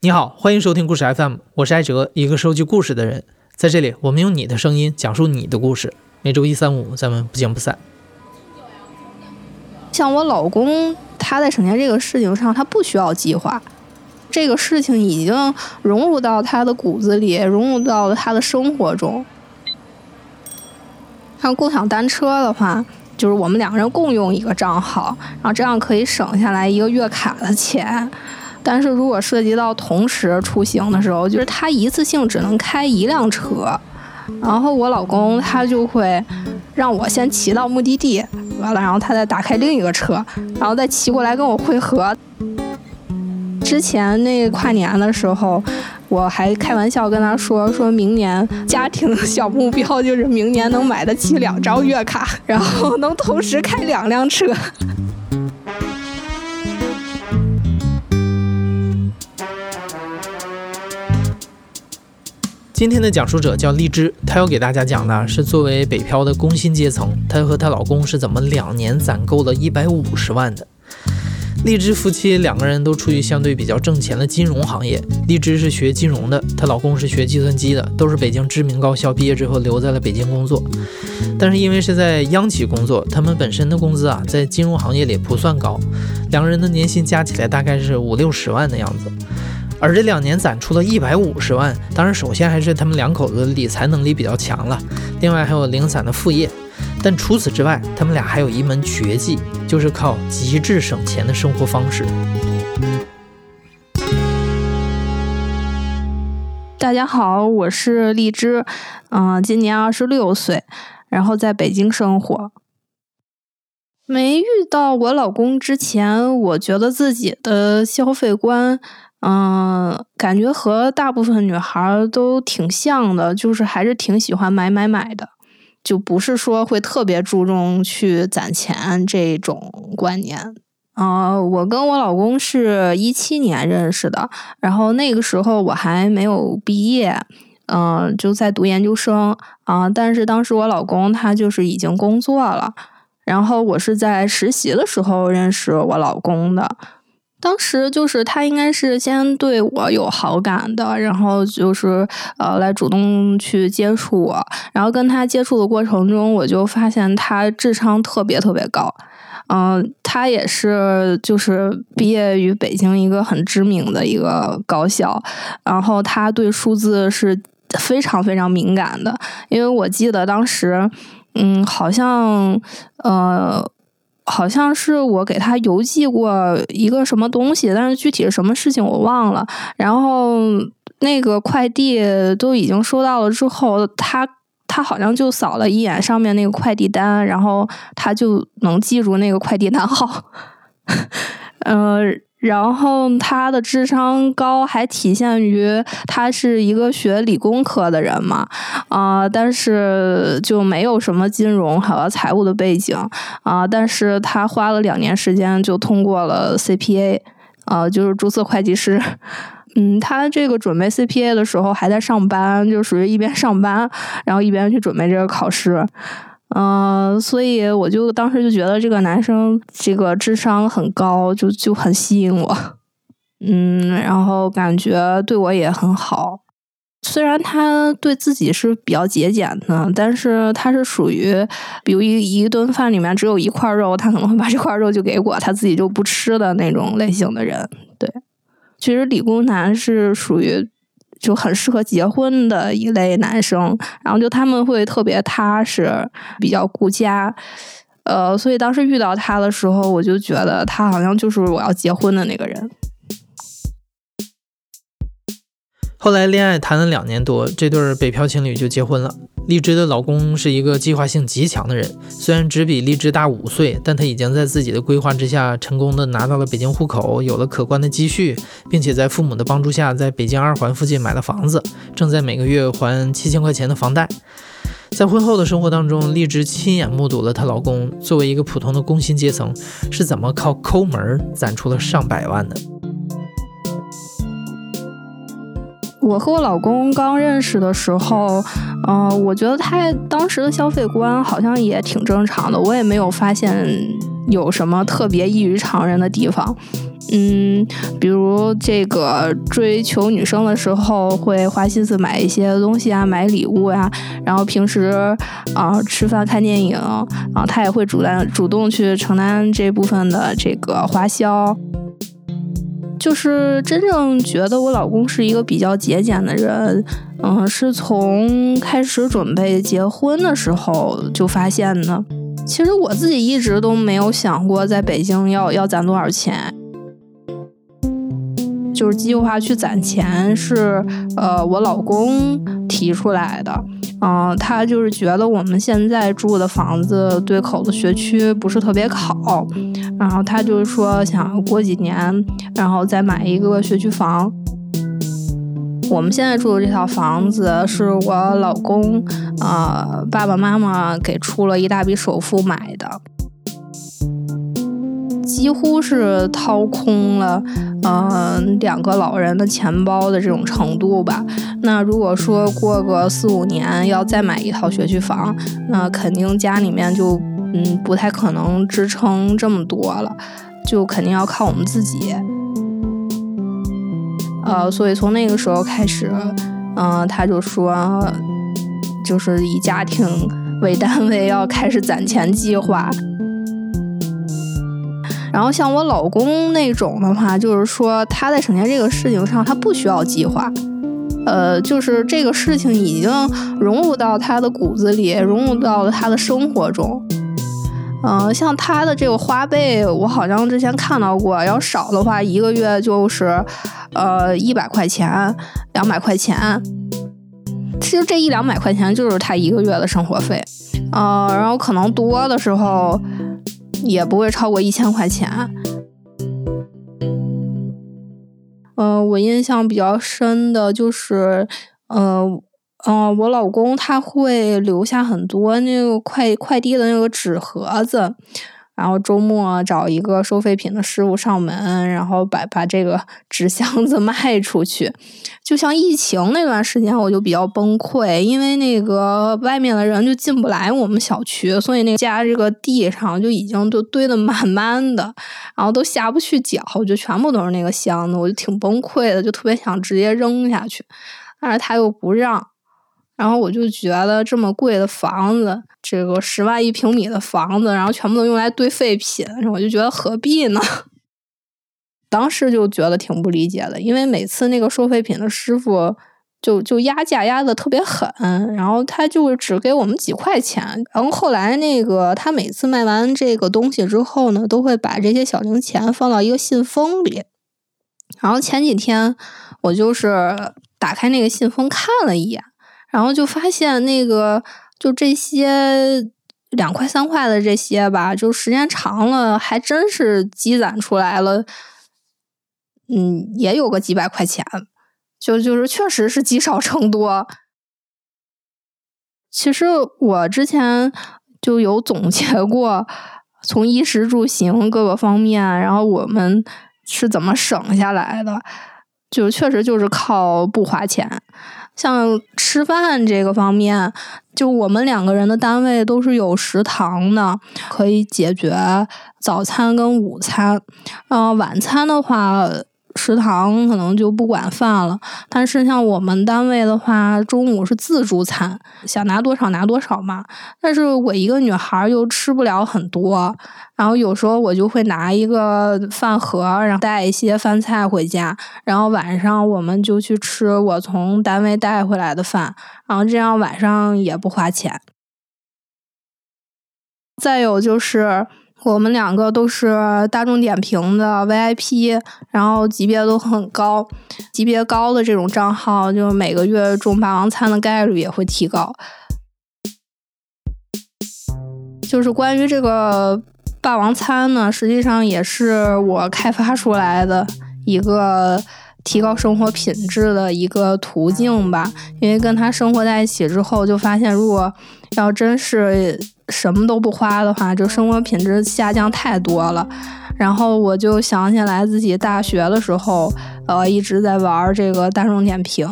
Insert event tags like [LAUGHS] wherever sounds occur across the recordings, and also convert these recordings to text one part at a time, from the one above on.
你好，欢迎收听故事 FM，我是艾哲，一个收集故事的人。在这里，我们用你的声音讲述你的故事。每周一、三、五，咱们不见不散。像我老公，他在省钱这个事情上，他不需要计划，这个事情已经融入到他的骨子里，融入到了他的生活中。像共享单车的话，就是我们两个人共用一个账号，然后这样可以省下来一个月卡的钱。但是如果涉及到同时出行的时候，就是他一次性只能开一辆车，然后我老公他就会让我先骑到目的地，完了然后他再打开另一个车，然后再骑过来跟我汇合。之前那跨年的时候，我还开玩笑跟他说，说明年家庭小目标就是明年能买得起两张月卡，然后能同时开两辆车。今天的讲述者叫荔枝，她要给大家讲的是作为北漂的工薪阶层，她和她老公是怎么两年攒够了一百五十万的。荔枝夫妻两个人都处于相对比较挣钱的金融行业，荔枝是学金融的，她老公是学计算机的，都是北京知名高校毕业之后留在了北京工作。但是因为是在央企工作，他们本身的工资啊，在金融行业里不算高，两个人的年薪加起来大概是五六十万的样子。而这两年攒出了一百五十万，当然首先还是他们两口子理财能力比较强了，另外还有零散的副业。但除此之外，他们俩还有一门绝技，就是靠极致省钱的生活方式。大家好，我是荔枝，嗯，今年二十六岁，然后在北京生活。没遇到我老公之前，我觉得自己的消费观。嗯，感觉和大部分女孩都挺像的，就是还是挺喜欢买买买的，就不是说会特别注重去攒钱这种观念。啊，我跟我老公是一七年认识的，然后那个时候我还没有毕业，嗯，就在读研究生啊。但是当时我老公他就是已经工作了，然后我是在实习的时候认识我老公的。当时就是他应该是先对我有好感的，然后就是呃来主动去接触我，然后跟他接触的过程中，我就发现他智商特别特别高，嗯，他也是就是毕业于北京一个很知名的一个高校，然后他对数字是非常非常敏感的，因为我记得当时，嗯，好像呃。好像是我给他邮寄过一个什么东西，但是具体是什么事情我忘了。然后那个快递都已经收到了之后，他他好像就扫了一眼上面那个快递单，然后他就能记住那个快递单号。嗯。[LAUGHS] 然后他的智商高，还体现于他是一个学理工科的人嘛，啊，但是就没有什么金融和财务的背景啊，但是他花了两年时间就通过了 CPA，啊，就是注册会计师。嗯，他这个准备 CPA 的时候还在上班，就属于一边上班，然后一边去准备这个考试。嗯，所以我就当时就觉得这个男生这个智商很高，就就很吸引我。嗯，然后感觉对我也很好。虽然他对自己是比较节俭的，但是他是属于，比如一一顿饭里面只有一块肉，他可能会把这块肉就给我，他自己就不吃的那种类型的人。对，其实理工男是属于。就很适合结婚的一类男生，然后就他们会特别踏实，比较顾家，呃，所以当时遇到他的时候，我就觉得他好像就是我要结婚的那个人。后来恋爱谈了两年多，这对北漂情侣就结婚了。荔枝的老公是一个计划性极强的人，虽然只比荔枝大五岁，但他已经在自己的规划之下，成功的拿到了北京户口，有了可观的积蓄，并且在父母的帮助下，在北京二环附近买了房子，正在每个月还七千块钱的房贷。在婚后的生活当中，荔枝亲眼目睹了她老公作为一个普通的工薪阶层，是怎么靠抠门攒出了上百万的。我和我老公刚认识的时候，嗯，我觉得他当时的消费观好像也挺正常的，我也没有发现有什么特别异于常人的地方。嗯，比如这个追求女生的时候会花心思买一些东西啊，买礼物呀，然后平时啊吃饭看电影啊，他也会主担主动去承担这部分的这个花销。就是真正觉得我老公是一个比较节俭的人，嗯，是从开始准备结婚的时候就发现的。其实我自己一直都没有想过在北京要要攒多少钱，就是计划去攒钱是呃我老公提出来的。嗯，他就是觉得我们现在住的房子对口的学区不是特别好，然后他就是说想过几年，然后再买一个学区房。我们现在住的这套房子是我老公呃爸爸妈妈给出了一大笔首付买的。几乎是掏空了，嗯，两个老人的钱包的这种程度吧。那如果说过个四五年要再买一套学区房，那肯定家里面就嗯不太可能支撑这么多了，就肯定要靠我们自己。呃，所以从那个时候开始，嗯，他就说，就是以家庭为单位要开始攒钱计划。然后像我老公那种的话，就是说他在省钱这个事情上，他不需要计划，呃，就是这个事情已经融入到他的骨子里，融入到了他的生活中。嗯，像他的这个花呗，我好像之前看到过，要少的话一个月就是呃一百块钱、两百块钱。其实这一两百块钱就是他一个月的生活费，呃，然后可能多的时候。也不会超过一千块钱。嗯，我印象比较深的就是，嗯嗯，我老公他会留下很多那个快快递的那个纸盒子。然后周末找一个收废品的师傅上门，然后把把这个 [LAUGHS] 纸箱子卖出去。就像疫情那段时间，我就比较崩溃，因为那个外面的人就进不来我们小区，所以那家这个地上就已经都堆得满满的，然后都下不去脚，就全部都是那个箱子，我就挺崩溃的，就特别想直接扔下去，但是他又不让。然后我就觉得这么贵的房子，这个十万一平米的房子，然后全部都用来堆废品，我就觉得何必呢？[LAUGHS] 当时就觉得挺不理解的，因为每次那个收废品的师傅就就压价压的特别狠，然后他就只给我们几块钱，然后后来那个他每次卖完这个东西之后呢，都会把这些小零钱放到一个信封里，然后前几天我就是打开那个信封看了一眼。然后就发现那个，就这些两块三块的这些吧，就时间长了，还真是积攒出来了，嗯，也有个几百块钱，就就是确实是积少成多。其实我之前就有总结过，从衣食住行各个方面，然后我们是怎么省下来的，就确实就是靠不花钱。像吃饭这个方面，就我们两个人的单位都是有食堂的，可以解决早餐跟午餐。嗯，晚餐的话。食堂可能就不管饭了，但是像我们单位的话，中午是自助餐，想拿多少拿多少嘛。但是我一个女孩又吃不了很多，然后有时候我就会拿一个饭盒，然后带一些饭菜回家，然后晚上我们就去吃我从单位带回来的饭，然后这样晚上也不花钱。再有就是。我们两个都是大众点评的 VIP，然后级别都很高，级别高的这种账号，就每个月中霸王餐的概率也会提高。就是关于这个霸王餐呢，实际上也是我开发出来的一个提高生活品质的一个途径吧。因为跟他生活在一起之后，就发现如果要真是。什么都不花的话，就生活品质下降太多了。然后我就想起来自己大学的时候，呃，一直在玩这个大众点评。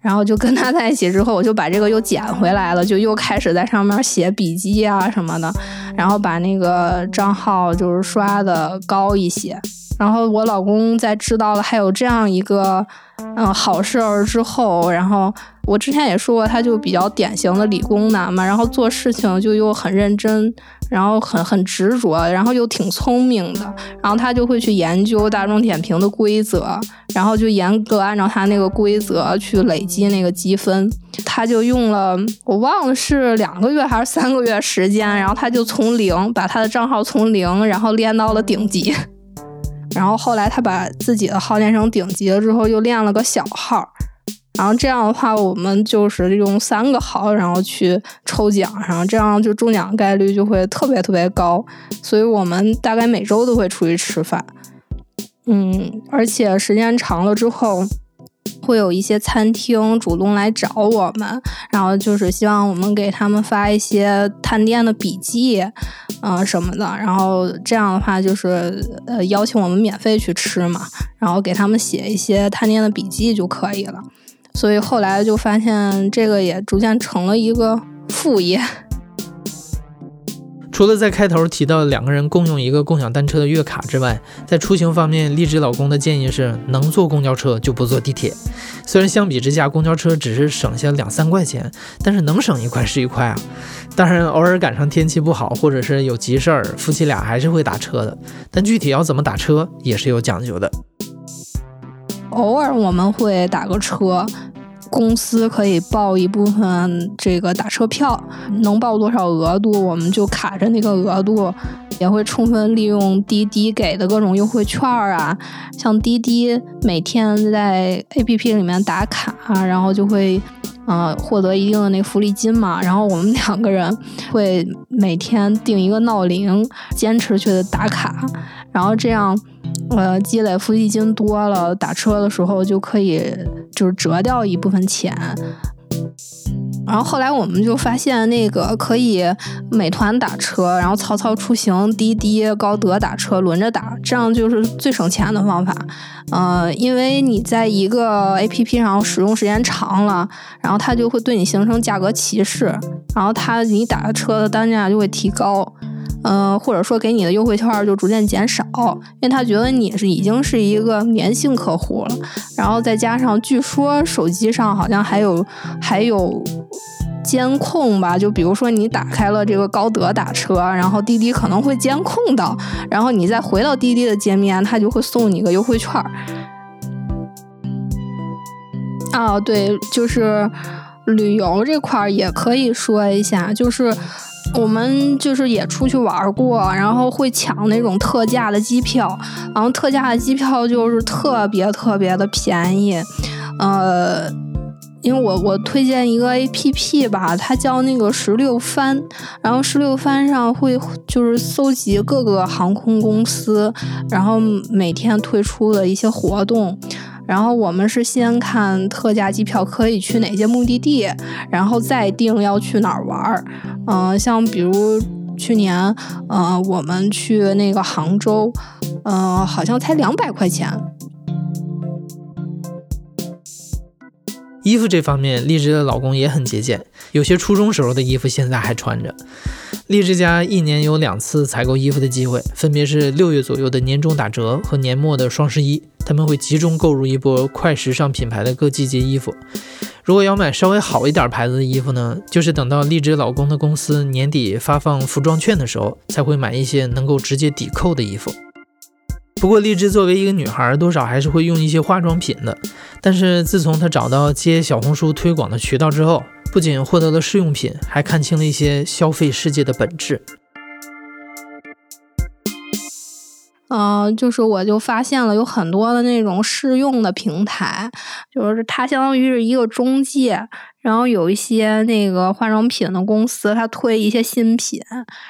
然后就跟他在一起之后，我就把这个又捡回来了，就又开始在上面写笔记啊什么的。然后把那个账号就是刷的高一些。然后我老公在知道了还有这样一个嗯好事儿之后，然后我之前也说过，他就比较典型的理工男嘛，然后做事情就又很认真，然后很很执着，然后又挺聪明的，然后他就会去研究大众点评的规则，然后就严格按照他那个规则去累积那个积分，他就用了我忘了是两个月还是三个月时间，然后他就从零把他的账号从零，然后练到了顶级。[LAUGHS] 然后后来他把自己的号练成顶级了之后，又练了个小号，然后这样的话，我们就是用三个号，然后去抽奖，然后这样就中奖概率就会特别特别高，所以我们大概每周都会出去吃饭，嗯，而且时间长了之后。会有一些餐厅主动来找我们，然后就是希望我们给他们发一些探店的笔记，嗯什么的，然后这样的话就是呃邀请我们免费去吃嘛，然后给他们写一些探店的笔记就可以了。所以后来就发现这个也逐渐成了一个副业。除了在开头提到两个人共用一个共享单车的月卡之外，在出行方面，荔枝老公的建议是能坐公交车就不坐地铁。虽然相比之下，公交车只是省下两三块钱，但是能省一块是一块啊。当然，偶尔赶上天气不好或者是有急事儿，夫妻俩还是会打车的。但具体要怎么打车也是有讲究的。偶尔我们会打个车。公司可以报一部分这个打车票，能报多少额度，我们就卡着那个额度，也会充分利用滴滴给的各种优惠券啊。像滴滴每天在 APP 里面打卡，然后就会呃获得一定的那个福利金嘛。然后我们两个人会每天定一个闹铃，坚持去打卡，然后这样。呃，积累福利金多了，打车的时候就可以就是折掉一部分钱。然后后来我们就发现那个可以美团打车，然后曹操出行、滴滴、高德打车轮着打，这样就是最省钱的方法。呃，因为你在一个 APP 上使用时间长了，然后它就会对你形成价格歧视，然后它你打的车的单价就会提高。嗯，或者说给你的优惠券就逐渐减少，因为他觉得你是已经是一个粘性客户了。然后再加上，据说手机上好像还有还有监控吧，就比如说你打开了这个高德打车，然后滴滴可能会监控到，然后你再回到滴滴的界面，他就会送你个优惠券。啊，对，就是旅游这块儿也可以说一下，就是。我们就是也出去玩过，然后会抢那种特价的机票，然后特价的机票就是特别特别的便宜，呃，因为我我推荐一个 A P P 吧，它叫那个十六番，然后十六番上会就是搜集各个航空公司，然后每天推出的一些活动。然后我们是先看特价机票可以去哪些目的地，然后再定要去哪儿玩儿。嗯，像比如去年，嗯，我们去那个杭州，嗯，好像才两百块钱。衣服这方面，荔枝的老公也很节俭，有些初中时候的衣服现在还穿着。荔枝家一年有两次采购衣服的机会，分别是六月左右的年终打折和年末的双十一。他们会集中购入一波快时尚品牌的各季节衣服。如果要买稍微好一点牌子的衣服呢，就是等到荔枝老公的公司年底发放服装券的时候，才会买一些能够直接抵扣的衣服。不过，荔枝作为一个女孩，多少还是会用一些化妆品的。但是自从她找到接小红书推广的渠道之后，不仅获得了试用品，还看清了一些消费世界的本质。嗯，就是我就发现了有很多的那种试用的平台，就是它相当于是一个中介，然后有一些那个化妆品的公司，它推一些新品，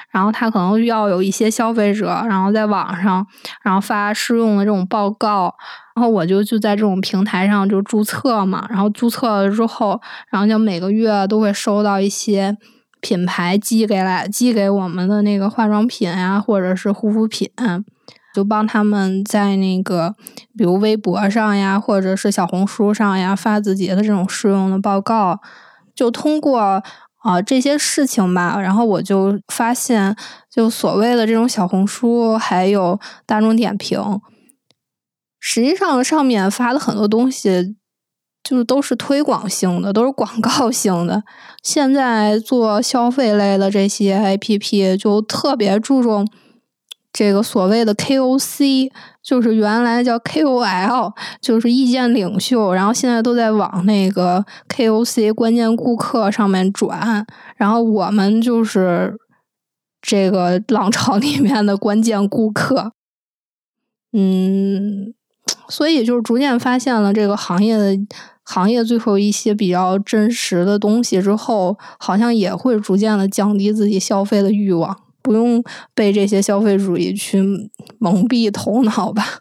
然后它可能要有一些消费者，然后在网上，然后发试用的这种报告，然后我就就在这种平台上就注册嘛，然后注册了之后，然后就每个月都会收到一些品牌寄给来寄给我们的那个化妆品呀，或者是护肤品。就帮他们在那个，比如微博上呀，或者是小红书上呀，发自己的这种试用的报告。就通过啊这些事情吧，然后我就发现，就所谓的这种小红书还有大众点评，实际上上面发的很多东西，就是都是推广性的，都是广告性的。现在做消费类的这些 APP 就特别注重。这个所谓的 KOC 就是原来叫 KOL，就是意见领袖，然后现在都在往那个 KOC 关键顾客上面转，然后我们就是这个浪潮 [LAUGHS] 里面的关键顾客，嗯，所以就是逐渐发现了这个行业的行业最后一些比较真实的东西之后，好像也会逐渐的降低自己消费的欲望。不用被这些消费主义去蒙蔽头脑吧。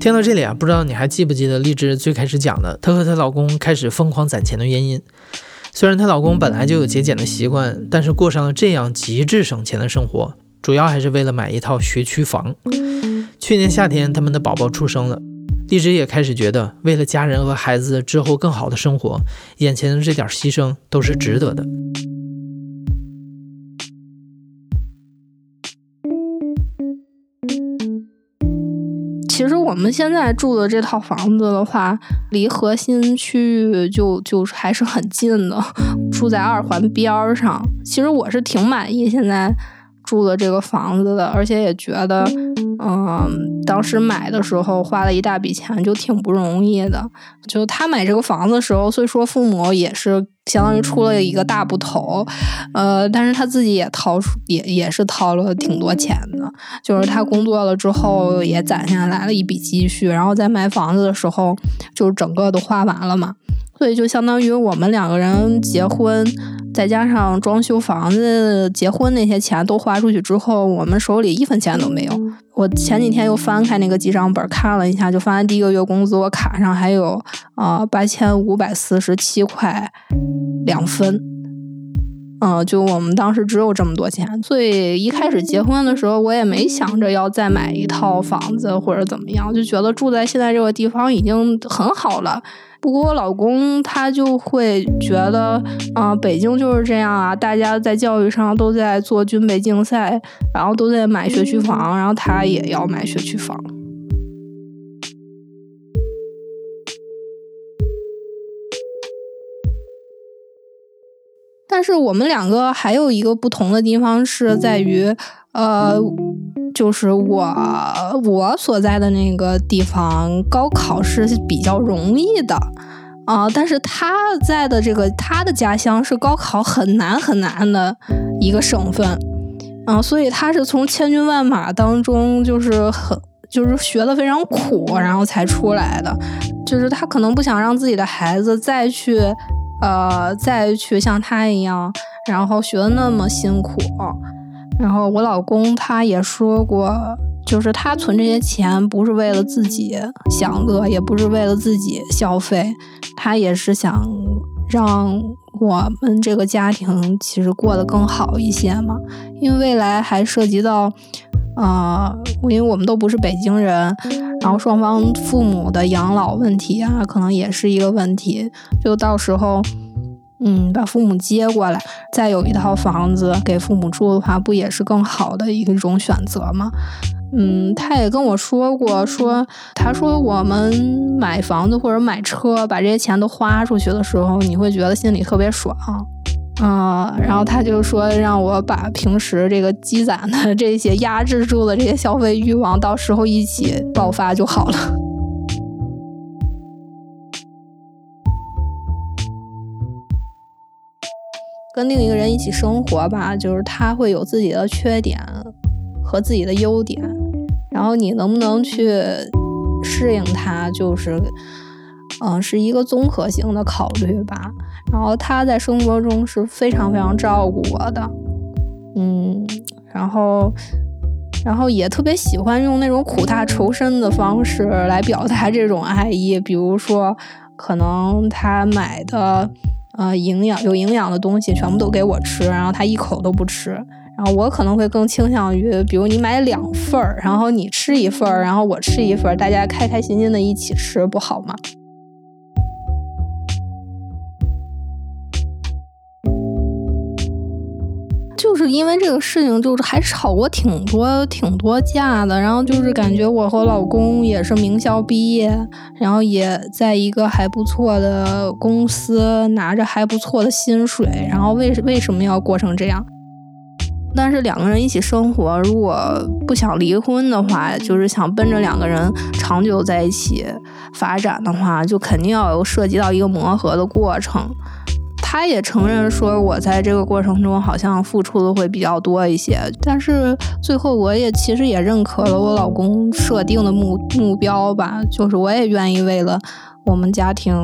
听到这里啊，不知道你还记不记得荔枝最开始讲的，她和她老公开始疯狂攒钱的原因。虽然她老公本来就有节俭的习惯，但是过上了这样极致省钱的生活，主要还是为了买一套学区房。去年夏天，他们的宝宝出生了。荔枝也开始觉得，为了家人和孩子之后更好的生活，眼前的这点牺牲都是值得的。其实我们现在住的这套房子的话，离核心区域就就还是很近的，住在二环边上。其实我是挺满意现在住的这个房子的，而且也觉得。嗯，当时买的时候花了一大笔钱，就挺不容易的。就他买这个房子的时候，虽说父母也是相当于出了一个大部头，呃，但是他自己也掏出，也也是掏了挺多钱的。就是他工作了之后，也攒下来了一笔积蓄，然后在买房子的时候，就整个都花完了嘛。所以就相当于我们两个人结婚，再加上装修房子、结婚那些钱都花出去之后，我们手里一分钱都没有。我前几天又翻开那个记账本看了一下，就发现第一个月工资我卡上还有啊八千五百四十七块两分。嗯，就我们当时只有这么多钱，所以一开始结婚的时候，我也没想着要再买一套房子或者怎么样，就觉得住在现在这个地方已经很好了。不过我老公他就会觉得，啊，北京就是这样啊，大家在教育上都在做军备竞赛，然后都在买学区房，然后他也要买学区房。但是我们两个还有一个不同的地方是在于，呃。就是我我所在的那个地方，高考是比较容易的啊，但是他在的这个他的家乡是高考很难很难的一个省份啊，所以他是从千军万马当中，就是很就是学的非常苦，然后才出来的。就是他可能不想让自己的孩子再去呃再去像他一样，然后学的那么辛苦。然后我老公他也说过，就是他存这些钱不是为了自己享乐，也不是为了自己消费，他也是想让我们这个家庭其实过得更好一些嘛。因为未来还涉及到，呃，因为我们都不是北京人，然后双方父母的养老问题啊，可能也是一个问题，就到时候。嗯，把父母接过来，再有一套房子给父母住的话，不也是更好的一种选择吗？嗯，他也跟我说过，说他说我们买房子或者买车，把这些钱都花出去的时候，你会觉得心里特别爽，啊，然后他就说让我把平时这个积攒的 [LAUGHS] 这些压制住的这些消费欲望，到时候一起爆发就好了。[LAUGHS] 跟另一个人一起生活吧，就是他会有自己的缺点和自己的优点，然后你能不能去适应他，就是嗯，是一个综合性的考虑吧。然后他在生活中是非常非常照顾我的，嗯，然后然后也特别喜欢用那种苦大仇深的方式来表达这种爱意，比如说可能他买的。呃，营养有营养的东西全部都给我吃，然后他一口都不吃。然后我可能会更倾向于，比如你买两份儿，然后你吃一份儿，然后我吃一份儿，大家开开心心的一起吃，不好吗？就是因为这个事情，就是还吵过挺多挺多架的。然后就是感觉我和老公也是名校毕业，然后也在一个还不错的公司拿着还不错的薪水，然后为为什么要过成这样？但是两个人一起生活，如果不想离婚的话，就是想奔着两个人长久在一起发展的话，就肯定要有涉及到一个磨合的过程。他也承认说，我在这个过程中好像付出的会比较多一些，但是最后我也其实也认可了我老公设定的目目标吧，就是我也愿意为了我们家庭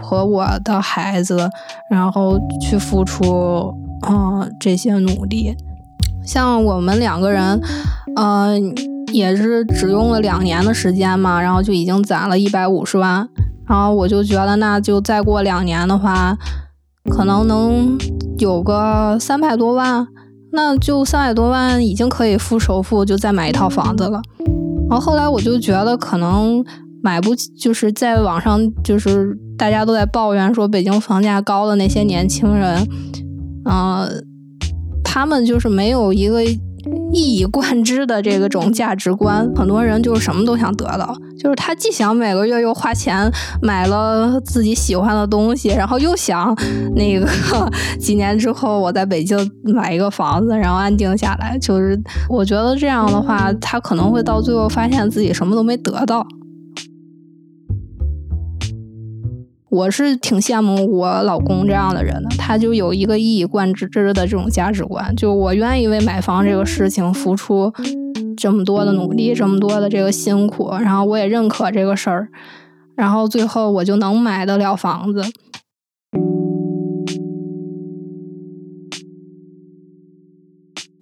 和我的孩子，然后去付出，嗯，这些努力。像我们两个人，呃，也是只用了两年的时间嘛，然后就已经攒了一百五十万，然后我就觉得，那就再过两年的话，可能能有个三百多万，那就三百多万已经可以付首付，就再买一套房子了。然后后来我就觉得，可能买不起，就是在网上，就是大家都在抱怨说北京房价高的那些年轻人，嗯。他们就是没有一个一以贯之的这个种价值观，很多人就是什么都想得到，就是他既想每个月又花钱买了自己喜欢的东西，然后又想那个几年之后我在北京买一个房子，然后安定下来。就是我觉得这样的话，他可能会到最后发现自己什么都没得到。我是挺羡慕我老公这样的人的，他就有一个一以贯之的这种价值观，就我愿意为买房这个事情付出这么多的努力，这么多的这个辛苦，然后我也认可这个事儿，然后最后我就能买得了房子。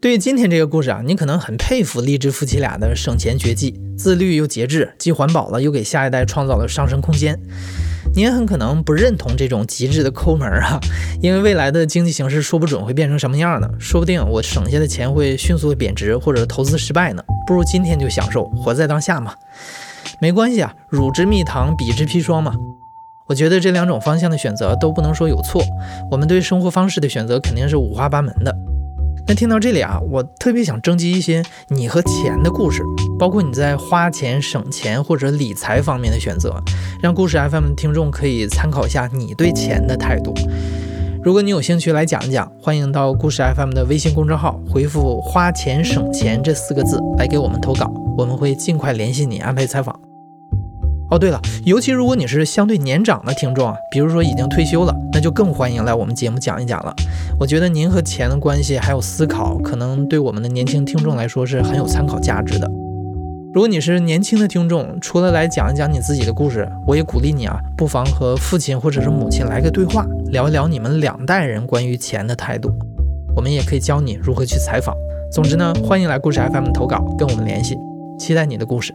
对于今天这个故事啊，你可能很佩服励志夫妻俩的省钱绝技，自律又节制，既环保了，又给下一代创造了上升空间。你也很可能不认同这种极致的抠门啊，[LAUGHS] 因为未来的经济形势说不准会变成什么样呢？说不定我省下的钱会迅速贬值，或者投资失败呢。不如今天就享受，活在当下嘛。没关系啊，乳之蜜糖，彼之砒霜嘛。我觉得这两种方向的选择都不能说有错，我们对生活方式的选择肯定是五花八门的。那听到这里啊，我特别想征集一些你和钱的故事，包括你在花钱、省钱或者理财方面的选择，让故事 FM 的听众可以参考一下你对钱的态度。如果你有兴趣来讲一讲，欢迎到故事 FM 的微信公众号回复“花钱省钱”这四个字来给我们投稿，我们会尽快联系你安排采访。哦，对了，尤其如果你是相对年长的听众啊，比如说已经退休了，那就更欢迎来我们节目讲一讲了。我觉得您和钱的关系还有思考，可能对我们的年轻听众来说是很有参考价值的。如果你是年轻的听众，除了来讲一讲你自己的故事，我也鼓励你啊，不妨和父亲或者是母亲来个对话，聊一聊你们两代人关于钱的态度。我们也可以教你如何去采访。总之呢，欢迎来故事 FM 投稿，跟我们联系，期待你的故事。